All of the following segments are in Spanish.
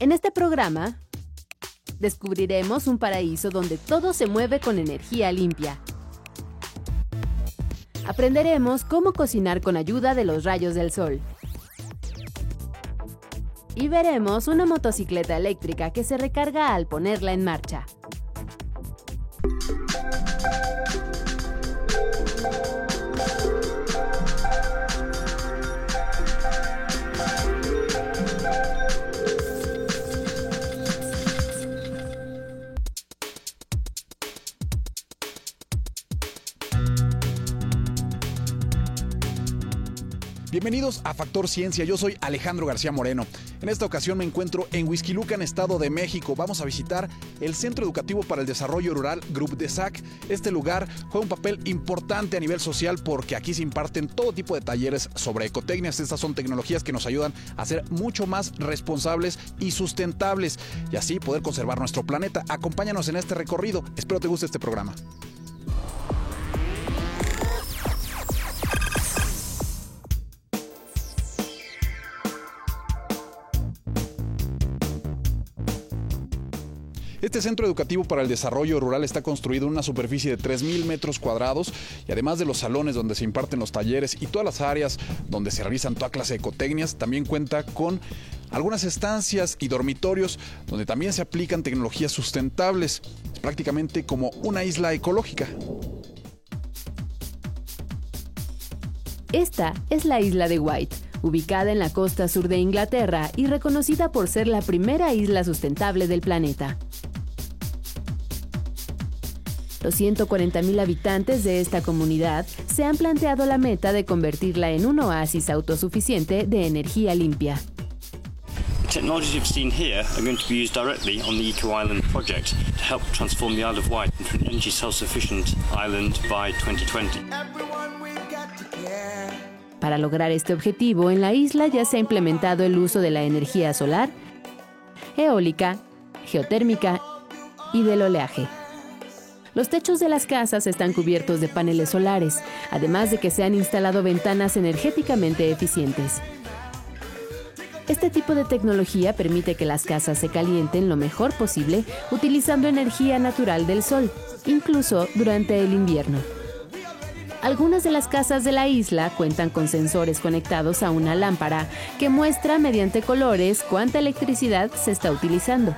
En este programa descubriremos un paraíso donde todo se mueve con energía limpia. Aprenderemos cómo cocinar con ayuda de los rayos del sol. Y veremos una motocicleta eléctrica que se recarga al ponerla en marcha. Bienvenidos a Factor Ciencia, yo soy Alejandro García Moreno. En esta ocasión me encuentro en Huizquilucan, Estado de México. Vamos a visitar el Centro Educativo para el Desarrollo Rural Group de SAC. Este lugar juega un papel importante a nivel social porque aquí se imparten todo tipo de talleres sobre ecotecnias. Estas son tecnologías que nos ayudan a ser mucho más responsables y sustentables y así poder conservar nuestro planeta. Acompáñanos en este recorrido. Espero te guste este programa. Este centro educativo para el desarrollo rural está construido en una superficie de 3.000 metros cuadrados y además de los salones donde se imparten los talleres y todas las áreas donde se realizan toda clase de ecotecnias, también cuenta con algunas estancias y dormitorios donde también se aplican tecnologías sustentables, prácticamente como una isla ecológica. Esta es la isla de White, ubicada en la costa sur de Inglaterra y reconocida por ser la primera isla sustentable del planeta. Los 140.000 habitantes de esta comunidad se han planteado la meta de convertirla en un oasis autosuficiente de energía limpia. technologies you've seen here are going to be used directly on the Eco Island project to help transform the Isle of Wight into an energy self-sufficient island by 2020. Para lograr este objetivo, en la isla ya se ha implementado el uso de la energía solar, eólica, geotérmica y del oleaje. Los techos de las casas están cubiertos de paneles solares, además de que se han instalado ventanas energéticamente eficientes. Este tipo de tecnología permite que las casas se calienten lo mejor posible utilizando energía natural del sol, incluso durante el invierno. Algunas de las casas de la isla cuentan con sensores conectados a una lámpara que muestra mediante colores cuánta electricidad se está utilizando.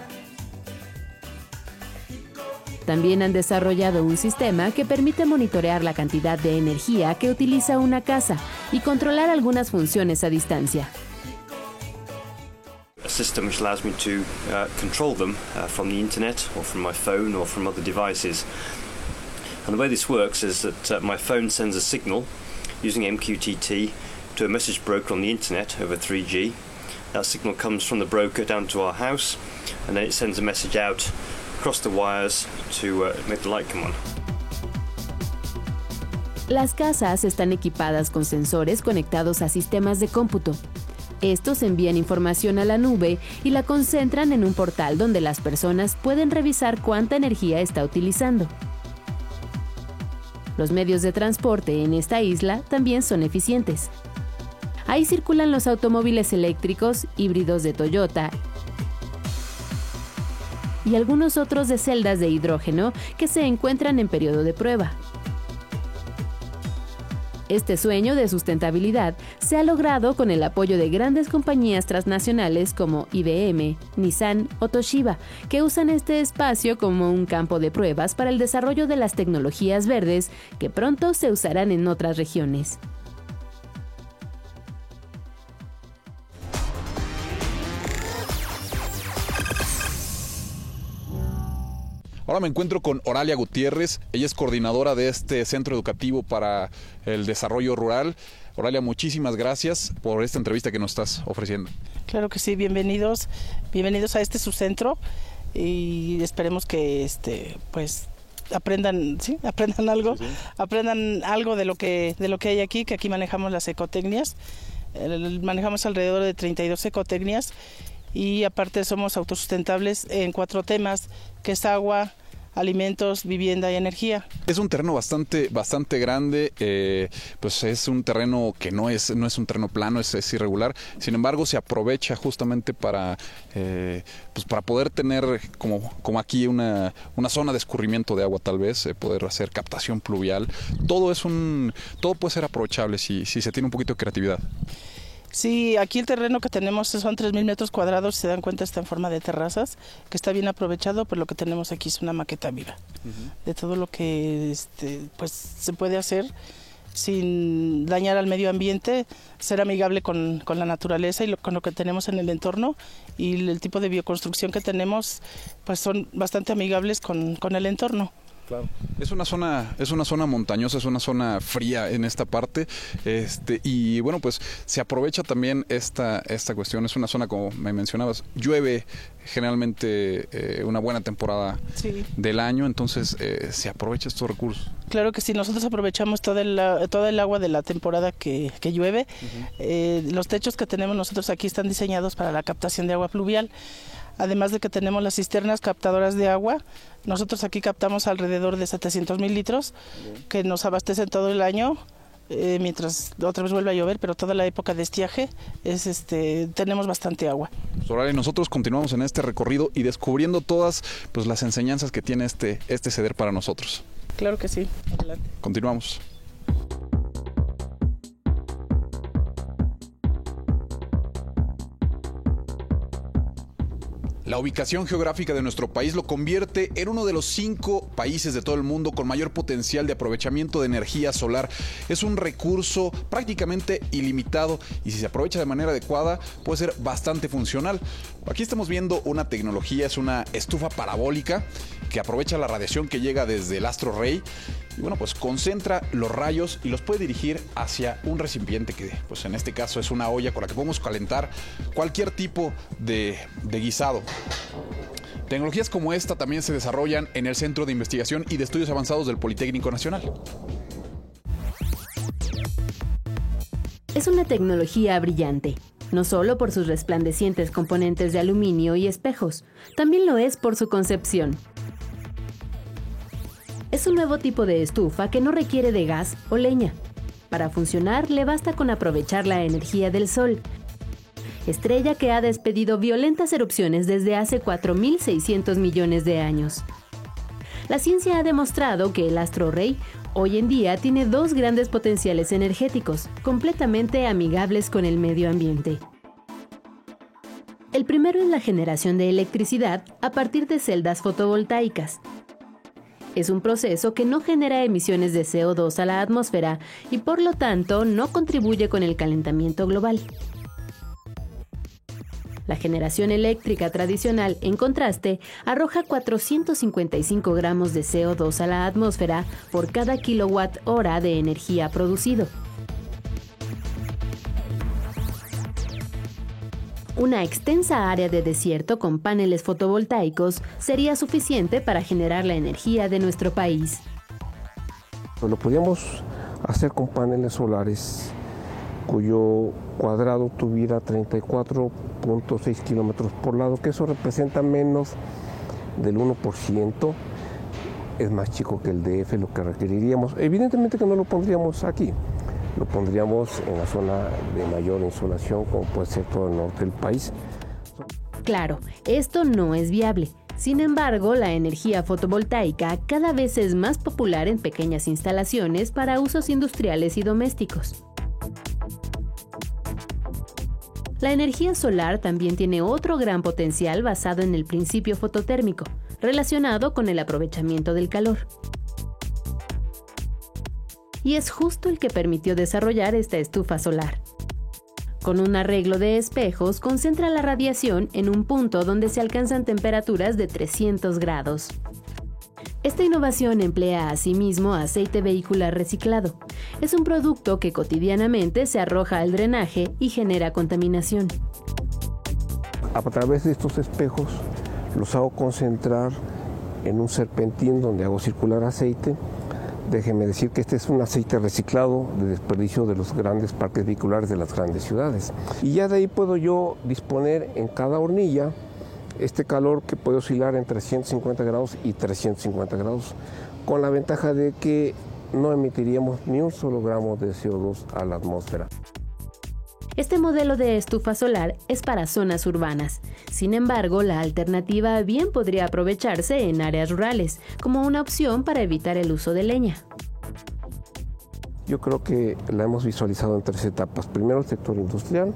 También han desarrollado un sistema que permite monitorear la cantidad de energía que utiliza una casa y controlar algunas funciones a distancia. A system which allows me to uh, control them uh, from the internet or from my phone or from other devices. And the way this works is that uh, my phone sends a signal using MQTT to a message broker on the internet over 3G. That signal comes from the broker down to our house, and then it sends a message out across the wires to uh, the light. Las casas están equipadas con sensores conectados a sistemas de cómputo. Estos envían información a la nube y la concentran en un portal donde las personas pueden revisar cuánta energía está utilizando. Los medios de transporte en esta isla también son eficientes. Ahí circulan los automóviles eléctricos híbridos de Toyota y algunos otros de celdas de hidrógeno que se encuentran en periodo de prueba. Este sueño de sustentabilidad se ha logrado con el apoyo de grandes compañías transnacionales como IBM, Nissan o Toshiba, que usan este espacio como un campo de pruebas para el desarrollo de las tecnologías verdes que pronto se usarán en otras regiones. Ahora me encuentro con Oralia Gutiérrez, ella es coordinadora de este centro educativo para el desarrollo rural. Oralia, muchísimas gracias por esta entrevista que nos estás ofreciendo. Claro que sí, bienvenidos, bienvenidos a este subcentro y esperemos que este pues aprendan, sí, aprendan algo, sí, sí. aprendan algo de lo que de lo que hay aquí, que aquí manejamos las ecotecnias. El, manejamos alrededor de 32 ecotecnias y aparte somos autosustentables en cuatro temas, que es agua, alimentos, vivienda y energía. Es un terreno bastante, bastante grande, eh, pues es un terreno que no es, no es un terreno plano, es, es irregular. Sin embargo, se aprovecha justamente para, eh, pues para poder tener como, como aquí una, una zona de escurrimiento de agua, tal vez, eh, poder hacer captación pluvial. Todo es un, todo puede ser aprovechable si, si se tiene un poquito de creatividad. Sí, aquí el terreno que tenemos son 3.000 metros cuadrados, si se dan cuenta está en forma de terrazas, que está bien aprovechado, pero lo que tenemos aquí es una maqueta viva. De todo lo que este, pues, se puede hacer sin dañar al medio ambiente, ser amigable con, con la naturaleza y lo, con lo que tenemos en el entorno. Y el tipo de bioconstrucción que tenemos pues son bastante amigables con, con el entorno. Es una zona, es una zona montañosa, es una zona fría en esta parte, este, y bueno, pues se aprovecha también esta, esta cuestión. Es una zona, como me mencionabas, llueve generalmente eh, una buena temporada del año, entonces eh, se aprovecha estos recursos. Claro que sí, nosotros aprovechamos todo el, todo el agua de la temporada que, que llueve. Eh, los techos que tenemos nosotros aquí están diseñados para la captación de agua pluvial además de que tenemos las cisternas captadoras de agua. Nosotros aquí captamos alrededor de 700 mil litros que nos abastecen todo el año. Eh, mientras otra vez vuelve a llover, pero toda la época de estiaje es este tenemos bastante agua. Soraya, nosotros continuamos en este recorrido y descubriendo todas pues las enseñanzas que tiene este este ceder para nosotros. Claro que sí. Adelante. Continuamos. La ubicación geográfica de nuestro país lo convierte en uno de los cinco países de todo el mundo con mayor potencial de aprovechamiento de energía solar. Es un recurso prácticamente ilimitado y si se aprovecha de manera adecuada puede ser bastante funcional. Aquí estamos viendo una tecnología, es una estufa parabólica que aprovecha la radiación que llega desde el astro rey y bueno, pues concentra los rayos y los puede dirigir hacia un recipiente que pues en este caso es una olla con la que podemos calentar cualquier tipo de, de guisado. Tecnologías como esta también se desarrollan en el Centro de Investigación y de Estudios Avanzados del Politécnico Nacional. Es una tecnología brillante, no solo por sus resplandecientes componentes de aluminio y espejos, también lo es por su concepción. Es un nuevo tipo de estufa que no requiere de gas o leña. Para funcionar le basta con aprovechar la energía del sol, estrella que ha despedido violentas erupciones desde hace 4.600 millones de años. La ciencia ha demostrado que el astro rey hoy en día tiene dos grandes potenciales energéticos, completamente amigables con el medio ambiente. El primero es la generación de electricidad a partir de celdas fotovoltaicas, es un proceso que no genera emisiones de CO2 a la atmósfera y por lo tanto no contribuye con el calentamiento global. La generación eléctrica tradicional, en contraste, arroja 455 gramos de CO2 a la atmósfera por cada kilowatt hora de energía producido. Una extensa área de desierto con paneles fotovoltaicos sería suficiente para generar la energía de nuestro país. Pues lo podríamos hacer con paneles solares cuyo cuadrado tuviera 34.6 kilómetros por lado, que eso representa menos del 1%, es más chico que el DF lo que requeriríamos. Evidentemente que no lo pondríamos aquí, lo pondríamos en la zona de mayor insolación, como puede ser todo el norte del país. Claro, esto no es viable. Sin embargo, la energía fotovoltaica cada vez es más popular en pequeñas instalaciones para usos industriales y domésticos. La energía solar también tiene otro gran potencial basado en el principio fototérmico, relacionado con el aprovechamiento del calor y es justo el que permitió desarrollar esta estufa solar. Con un arreglo de espejos, concentra la radiación en un punto donde se alcanzan temperaturas de 300 grados. Esta innovación emplea asimismo aceite vehicular reciclado. Es un producto que cotidianamente se arroja al drenaje y genera contaminación. A través de estos espejos los hago concentrar en un serpentín donde hago circular aceite Déjeme decir que este es un aceite reciclado de desperdicio de los grandes parques vehiculares de las grandes ciudades. Y ya de ahí puedo yo disponer en cada hornilla este calor que puede oscilar entre 150 grados y 350 grados, con la ventaja de que no emitiríamos ni un solo gramo de CO2 a la atmósfera. Este modelo de estufa solar es para zonas urbanas. Sin embargo, la alternativa bien podría aprovecharse en áreas rurales, como una opción para evitar el uso de leña. Yo creo que la hemos visualizado en tres etapas. Primero el sector industrial,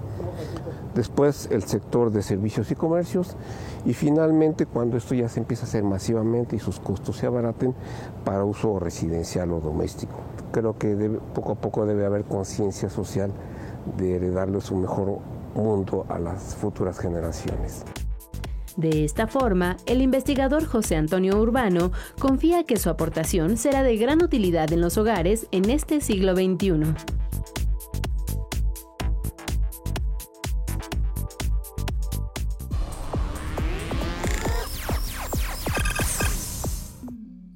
después el sector de servicios y comercios y finalmente cuando esto ya se empieza a hacer masivamente y sus costos se abaraten para uso residencial o doméstico. Creo que poco a poco debe haber conciencia social de heredarles un mejor mundo a las futuras generaciones. De esta forma, el investigador José Antonio Urbano confía que su aportación será de gran utilidad en los hogares en este siglo XXI.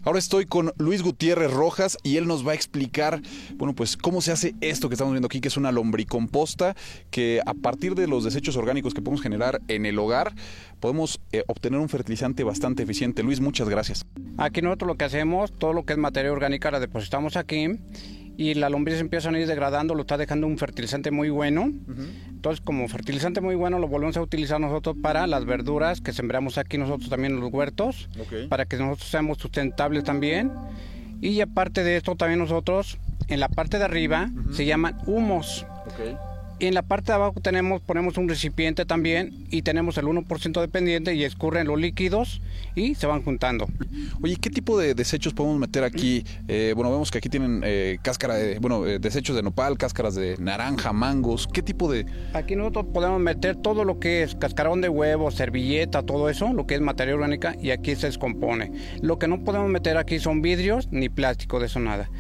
Ahora estoy con Luis Gutiérrez Rojas y él nos va a explicar, bueno, pues cómo se hace esto que estamos viendo aquí, que es una lombricomposta, que a partir de los desechos orgánicos que podemos generar en el hogar, podemos eh, obtener un fertilizante bastante eficiente. Luis, muchas gracias. Aquí nosotros lo que hacemos, todo lo que es materia orgánica la depositamos aquí y la lombriz empieza a ir degradando, lo está dejando un fertilizante muy bueno. Entonces, como fertilizante muy bueno, lo volvemos a utilizar nosotros para las verduras que sembramos aquí nosotros también en los huertos, para que nosotros seamos sustentables también. Y aparte de esto, también nosotros, en la parte de arriba, se llaman humos. Y en la parte de abajo tenemos, ponemos un recipiente también y tenemos el 1% de pendiente y escurren los líquidos y se van juntando. Oye, ¿qué tipo de desechos podemos meter aquí? Eh, bueno, vemos que aquí tienen eh, cáscara de, bueno, eh, desechos de nopal, cáscaras de naranja, mangos. ¿Qué tipo de...? Aquí nosotros podemos meter todo lo que es cascarón de huevo, servilleta, todo eso, lo que es materia orgánica y aquí se descompone. Lo que no podemos meter aquí son vidrios ni plástico, de eso nada.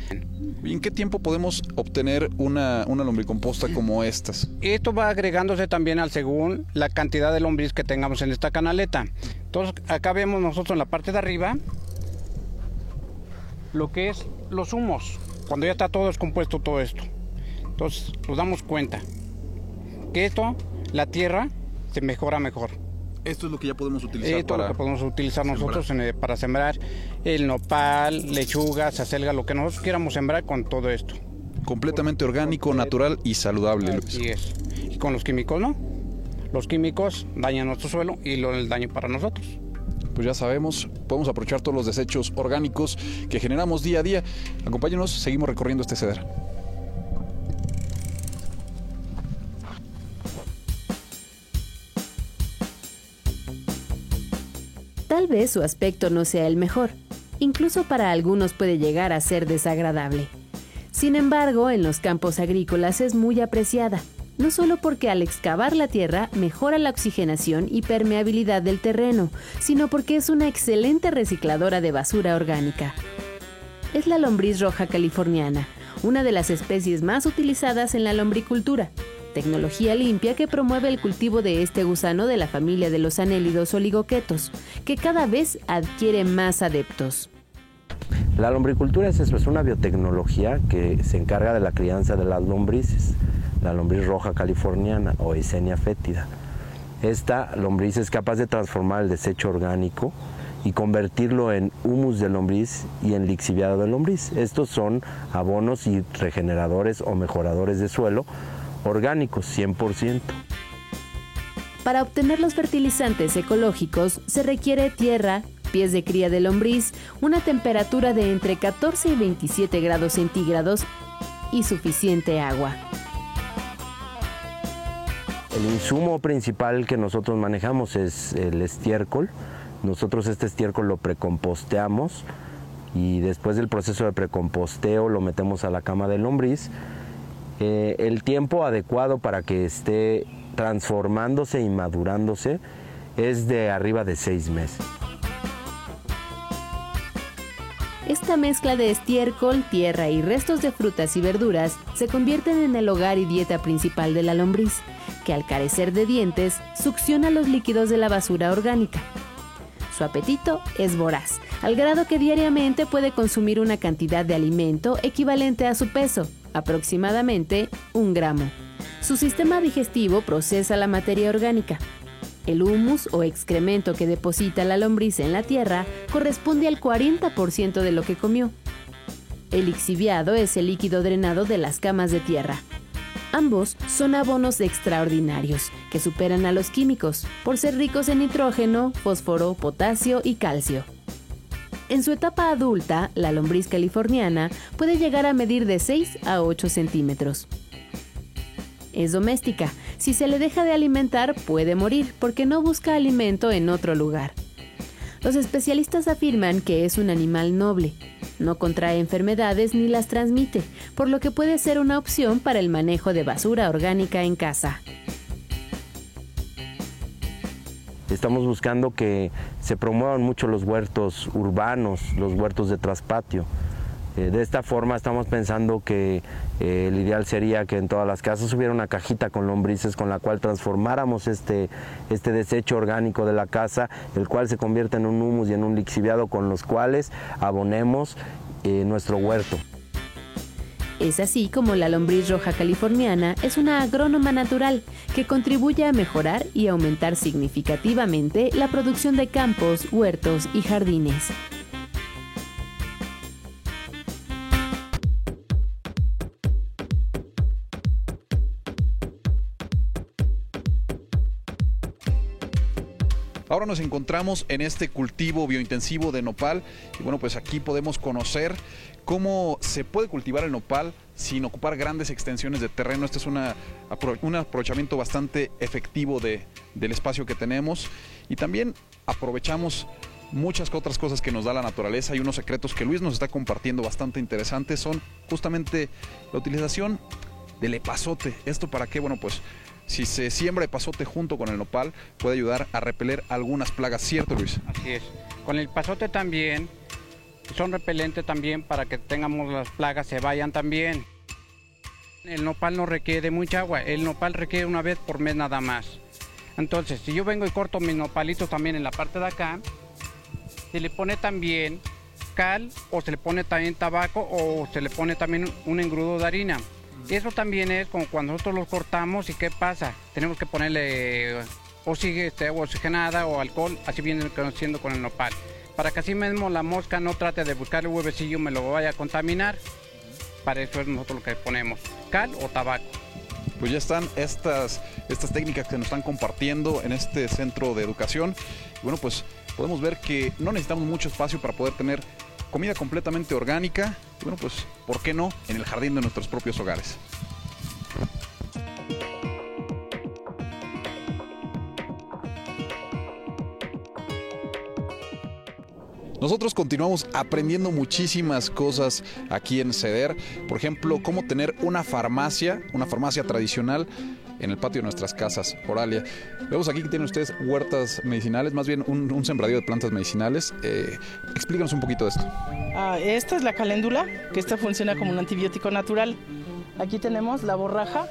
¿Y en qué tiempo podemos obtener una, una lombricomposta como estas? Esto va agregándose también al según la cantidad de lombriz que tengamos en esta canaleta. Entonces acá vemos nosotros en la parte de arriba lo que es los humos, cuando ya está todo descompuesto todo esto. Entonces nos damos cuenta que esto, la tierra, se mejora mejor. Esto es lo que ya podemos utilizar Esto es lo que podemos utilizar nosotros para sembrar el nopal, lechugas, acelga, lo que nosotros quieramos sembrar con todo esto. Completamente orgánico, natural y saludable. Así es. Y con los químicos, ¿no? Los químicos dañan nuestro suelo y lo el daño para nosotros. Pues ya sabemos, podemos aprovechar todos los desechos orgánicos que generamos día a día. Acompáñenos, seguimos recorriendo este ceder. Tal vez su aspecto no sea el mejor, incluso para algunos puede llegar a ser desagradable. Sin embargo, en los campos agrícolas es muy apreciada, no solo porque al excavar la tierra mejora la oxigenación y permeabilidad del terreno, sino porque es una excelente recicladora de basura orgánica. Es la lombriz roja californiana, una de las especies más utilizadas en la lombricultura, tecnología limpia que promueve el cultivo de este gusano de la familia de los anélidos oligoquetos, que cada vez adquiere más adeptos. La lombricultura es, una biotecnología que se encarga de la crianza de las lombrices, la lombriz roja californiana o Esenia fétida. Esta lombriz es capaz de transformar el desecho orgánico y convertirlo en humus de lombriz y en lixiviado de lombriz. Estos son abonos y regeneradores o mejoradores de suelo orgánicos 100%. Para obtener los fertilizantes ecológicos se requiere tierra, pies de cría de lombriz, una temperatura de entre 14 y 27 grados centígrados y suficiente agua. El insumo principal que nosotros manejamos es el estiércol. Nosotros este estiércol lo precomposteamos y después del proceso de precomposteo lo metemos a la cama de lombriz. Eh, el tiempo adecuado para que esté transformándose y madurándose es de arriba de seis meses. Esta mezcla de estiércol, tierra y restos de frutas y verduras se convierten en el hogar y dieta principal de la lombriz, que al carecer de dientes succiona los líquidos de la basura orgánica. Su apetito es voraz, al grado que diariamente puede consumir una cantidad de alimento equivalente a su peso, aproximadamente un gramo. Su sistema digestivo procesa la materia orgánica. El humus o excremento que deposita la lombriz en la tierra corresponde al 40% de lo que comió. El lixiviado es el líquido drenado de las camas de tierra. Ambos son abonos extraordinarios que superan a los químicos por ser ricos en nitrógeno, fósforo, potasio y calcio. En su etapa adulta, la lombriz californiana puede llegar a medir de 6 a 8 centímetros. Es doméstica. Si se le deja de alimentar, puede morir porque no busca alimento en otro lugar. Los especialistas afirman que es un animal noble. No contrae enfermedades ni las transmite, por lo que puede ser una opción para el manejo de basura orgánica en casa. Estamos buscando que se promuevan mucho los huertos urbanos, los huertos de traspatio. Eh, de esta forma estamos pensando que eh, el ideal sería que en todas las casas hubiera una cajita con lombrices con la cual transformáramos este, este desecho orgánico de la casa, el cual se convierte en un humus y en un lixiviado con los cuales abonemos eh, nuestro huerto. Es así como la lombriz roja californiana es una agrónoma natural que contribuye a mejorar y aumentar significativamente la producción de campos, huertos y jardines. Ahora nos encontramos en este cultivo biointensivo de nopal y bueno, pues aquí podemos conocer cómo se puede cultivar el nopal sin ocupar grandes extensiones de terreno. Este es una, un aprovechamiento bastante efectivo de, del espacio que tenemos y también aprovechamos muchas otras cosas que nos da la naturaleza y unos secretos que Luis nos está compartiendo bastante interesantes son justamente la utilización del epazote. ¿Esto para qué? Bueno, pues si se siembra epazote junto con el nopal, puede ayudar a repeler algunas plagas, ¿cierto Luis? Así es. Con el epazote también son repelentes también para que tengamos las plagas se vayan también. El nopal no requiere mucha agua, el nopal requiere una vez por mes nada más. Entonces, si yo vengo y corto mis nopalitos también en la parte de acá, se le pone también cal o se le pone también tabaco o se le pone también un engrudo de harina. Eso también es como cuando nosotros los cortamos y qué pasa. Tenemos que ponerle o sigue este, agua oxigenada o alcohol, así viene conociendo con el nopal. Para que así mismo la mosca no trate de buscar el huevecillo, me lo vaya a contaminar. Para eso es nosotros lo que ponemos, cal o tabaco. Pues ya están estas, estas técnicas que nos están compartiendo en este centro de educación. bueno, pues podemos ver que no necesitamos mucho espacio para poder tener comida completamente orgánica. Y bueno, pues, ¿por qué no? En el jardín de nuestros propios hogares. Nosotros continuamos aprendiendo muchísimas cosas aquí en CEDER. Por ejemplo, cómo tener una farmacia, una farmacia tradicional en el patio de nuestras casas, Oralia. Vemos aquí que tienen ustedes huertas medicinales, más bien un, sembradío de plantas medicinales. Eh, explícanos un poquito de esto. Ah, esta es la caléndula, que esta funciona como un antibiótico natural. Aquí tenemos la borraja,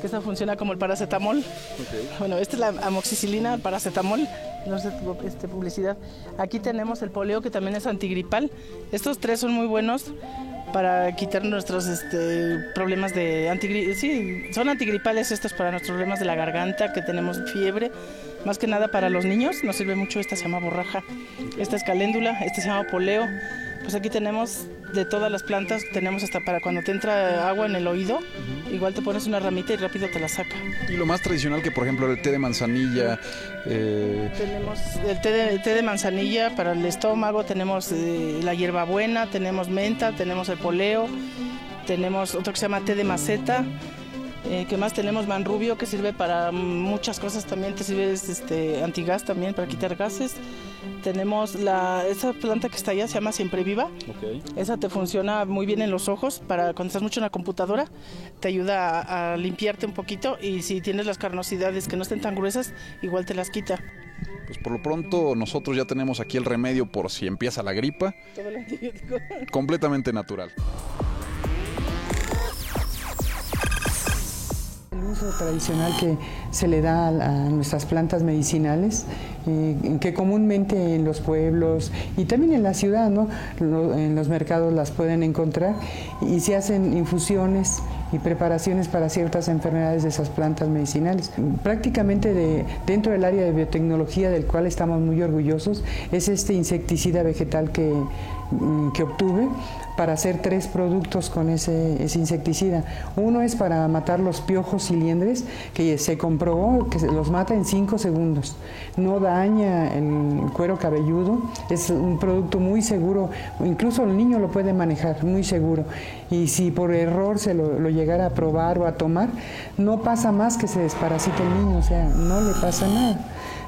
que esta funciona como el paracetamol. Bueno, esta es la amoxicilina, el paracetamol, no sé este, publicidad. Aquí tenemos el poleo, que también es antigripal. Estos tres son muy buenos para quitar nuestros este, problemas de antigripales. Sí, son antigripales estos para nuestros problemas de la garganta, que tenemos fiebre. Más que nada para los niños nos sirve mucho, esta se llama borraja, esta es caléndula, este se llama poleo. Pues aquí tenemos de todas las plantas, tenemos hasta para cuando te entra agua en el oído, igual te pones una ramita y rápido te la saca. Y lo más tradicional que por ejemplo el té de manzanilla. Eh, tenemos el té de, té de, manzanilla para el estómago, tenemos eh, la hierbabuena, tenemos menta, tenemos el poleo, tenemos otro que se llama té de maceta. Eh, ¿Qué más tenemos? Manrubio que sirve para muchas cosas también, te sirve este, antigas también para quitar gases. Tenemos la, esa planta que está allá, se llama Siempre Viva. Esa te funciona muy bien en los ojos para cuando estás mucho en la computadora, te ayuda a, a limpiarte un poquito y si tienes las carnosidades que no estén tan gruesas, igual te las quita. Pues por lo pronto nosotros ya tenemos aquí el remedio por si empieza la gripa. Todo el antibiótico. Completamente natural. Tradicional que se le da a, nuestras plantas medicinales, eh, que comúnmente en los pueblos y también en la ciudad, ¿no? en los mercados las pueden encontrar y se hacen infusiones y preparaciones para ciertas enfermedades de esas plantas medicinales. Prácticamente de, dentro del área de biotecnología del cual estamos muy orgullosos es este insecticida vegetal que, mm, que obtuve para hacer tres productos con ese, insecticida. Uno es para matar los piojos y liendres, que se comprobó que los mata en cinco segundos. No el cuero cabelludo, es un producto muy seguro, incluso el niño lo puede manejar, muy seguro. Y si por error se lo, llegara a probar o a tomar, no pasa más que se desparasite el niño, o sea, no le pasa nada.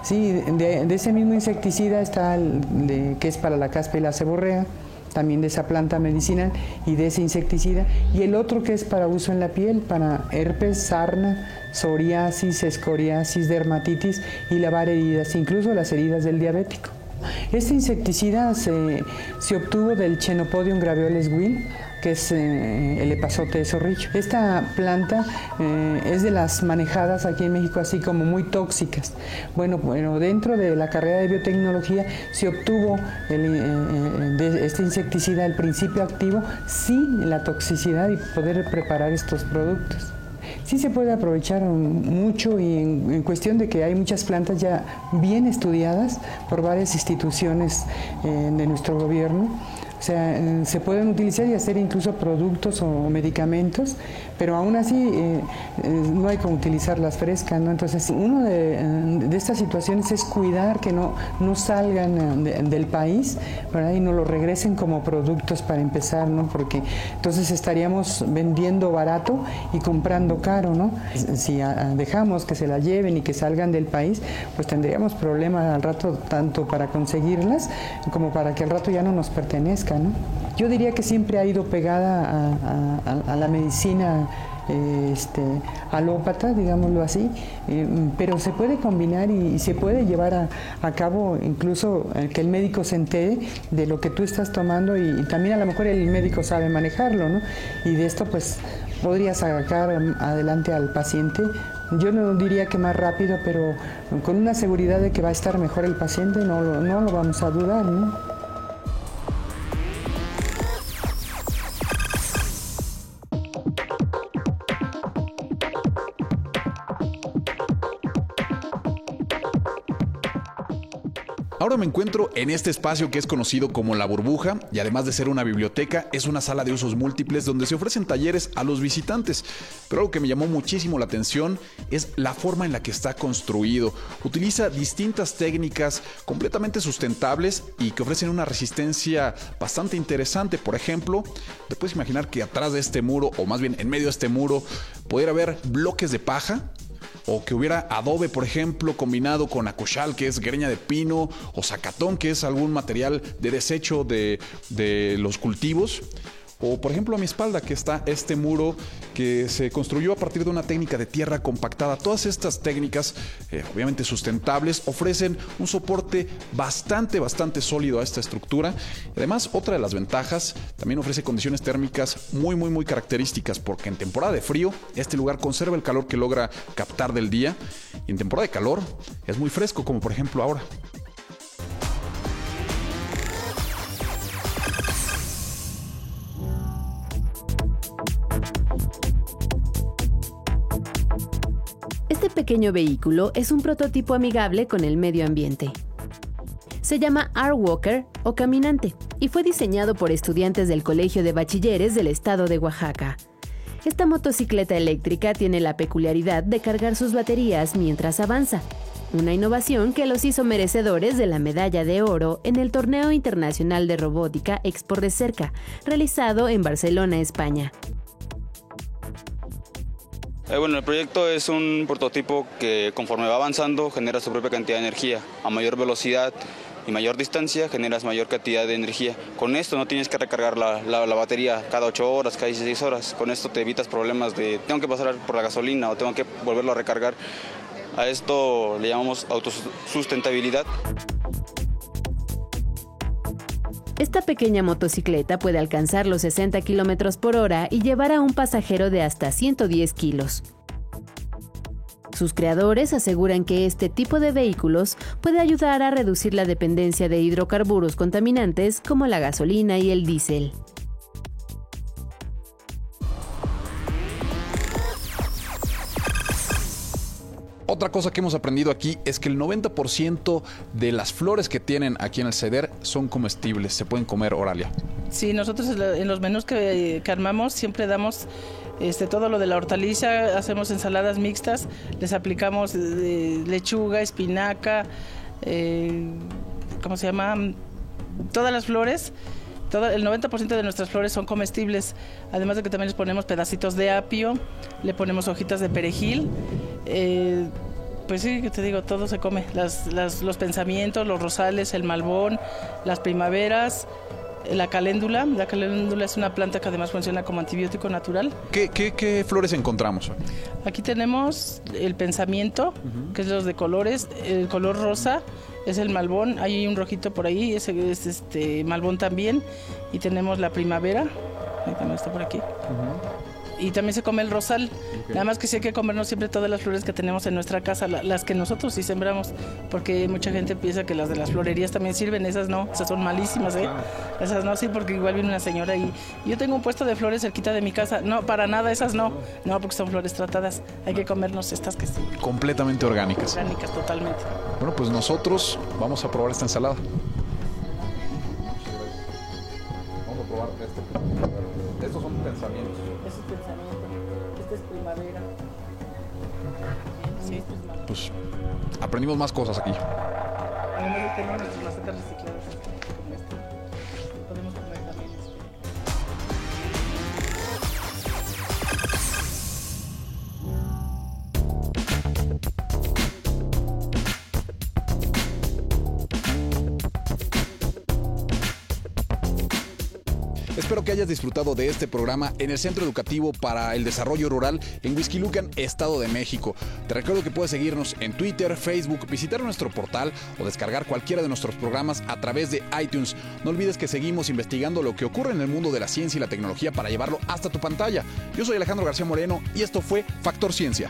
Sí, de, ese mismo insecticida está el que es para la caspa y la ceborrea también de esa planta medicinal y de ese insecticida, y el otro que es para uso en la piel, para herpes, sarna, psoriasis, escoriasis, dermatitis y lavar heridas, incluso las heridas del diabético. Este insecticida se, se obtuvo del Chenopodium graveoles Will, que es eh, el epazote de zorrillo. Esta planta eh, es de las manejadas aquí en México así como muy tóxicas. Bueno, bueno dentro de la carrera de biotecnología se obtuvo eh, de este insecticida el principio activo sin la toxicidad y poder preparar estos productos sí se puede aprovechar mucho y en, cuestión de que hay muchas plantas ya bien estudiadas por varias instituciones de nuestro gobierno o sea, eh, se pueden utilizar y hacer incluso productos o medicamentos, pero aún así eh, eh, no hay que utilizarlas frescas, ¿no? Entonces, una de, estas situaciones es cuidar que no, no salgan del país. Y no lo regresen como productos para empezar, ¿no? Porque entonces estaríamos vendiendo barato y comprando caro, ¿no? Si dejamos que se la lleven y que salgan del país, pues tendríamos problemas al rato tanto para conseguirlas como para que al rato ya no nos pertenezcan. Yo diría que siempre ha ido pegada a, la medicina este, alópata, digámoslo así, eh, pero se puede combinar y, se puede llevar a, cabo incluso que el médico se entere de lo que tú estás tomando y, también a lo mejor el médico sabe manejarlo, ¿no? Y de esto pues podría sacar adelante al paciente. Yo no diría que más rápido, pero con una seguridad de que va a estar mejor el paciente, no, no lo vamos a dudar, ¿no? Ahora me encuentro en este espacio que es conocido como La Burbuja y además de ser una biblioteca, es una sala de usos múltiples donde se ofrecen talleres a los visitantes. Pero algo que me llamó muchísimo la atención es la forma en la que está construido. Utiliza distintas técnicas completamente sustentables y que ofrecen una resistencia bastante interesante. Por ejemplo, te puedes imaginar que atrás de este muro, o más bien en medio de este muro, pudiera haber bloques de paja o que hubiera adobe, por ejemplo, combinado con acochal, que es greña de pino, o zacatón, que es algún material de desecho de, de los cultivos. O por ejemplo a mi espalda que está este muro que se construyó a partir de una técnica de tierra compactada. Todas estas técnicas, eh, obviamente sustentables, ofrecen un soporte bastante, bastante sólido a esta estructura. Además, otra de las ventajas, también ofrece condiciones térmicas muy, muy, muy características porque en temporada de frío este lugar conserva el calor que logra captar del día y en temporada de calor es muy fresco como por ejemplo ahora. Pequeño vehículo es un prototipo amigable con el medio ambiente. Se llama R-Walker o caminante y fue diseñado por estudiantes del Colegio de Bachilleres del estado de Oaxaca. Esta motocicleta eléctrica tiene la peculiaridad de cargar sus baterías mientras avanza, una innovación que los hizo merecedores de la medalla de oro en el Torneo Internacional de Robótica Expo de Cerca, realizado en Barcelona, España. Eh, bueno, el proyecto es un prototipo que conforme va avanzando genera su propia cantidad de energía. A mayor velocidad y mayor distancia generas mayor cantidad de energía. Con esto no tienes que recargar la, batería cada 8 horas, cada 16 horas. Con esto te evitas problemas de tengo que pasar por la gasolina o tengo que volverlo a recargar. A esto le llamamos autosustentabilidad. Esta pequeña motocicleta puede alcanzar los 60 km por hora y llevar a un pasajero de hasta 110 kilos. Sus creadores aseguran que este tipo de vehículos puede ayudar a reducir la dependencia de hidrocarburos contaminantes como la gasolina y el diésel. Otra cosa que hemos aprendido aquí es que el 90% de las flores que tienen aquí en el ceder son comestibles, se pueden comer oralia. Sí, nosotros en los menús que, armamos siempre damos este, todo lo de la hortaliza, hacemos ensaladas mixtas, les aplicamos eh, lechuga, espinaca, eh, ¿cómo se llama? Todas las flores. El 90% de nuestras flores son comestibles, además de que también les ponemos pedacitos de apio, le ponemos hojitas de perejil. Eh, pues sí, te digo, todo se come. Las, las, los pensamientos, los rosales, el malbón, las primaveras, la caléndula. La caléndula es una planta que además funciona como antibiótico natural. ¿Qué, qué, qué flores encontramos? Aquí tenemos el pensamiento, que es los de colores, el color rosa es el malbón, hay un rojito por ahí, ese es este malbón también, y tenemos la primavera, ahí también está por aquí y también se come el rosal. Nada más que sí hay que comernos siempre todas las flores que tenemos en nuestra casa, las que nosotros sí sembramos, porque mucha gente piensa que las de las florerías también sirven, esas no, esas son malísimas, ¿eh? Esas no, sí, porque igual viene una señora y yo tengo un puesto de flores cerquita de mi casa. No, para nada, esas no. No, porque son flores tratadas. Hay que comernos estas que sí. Completamente orgánicas. Orgánicas, totalmente. Bueno, pues nosotros vamos a probar esta ensalada. Aprendimos más cosas aquí. Espero que hayas disfrutado de este programa en el Centro Educativo para el Desarrollo Rural en Huizquilucan, Estado de México. Te recuerdo que puedes seguirnos en Twitter, Facebook, visitar nuestro portal o descargar cualquiera de nuestros programas a través de iTunes. No olvides que seguimos investigando lo que ocurre en el mundo de la ciencia y la tecnología para llevarlo hasta tu pantalla. Yo soy Alejandro García Moreno y esto fue Factor Ciencia.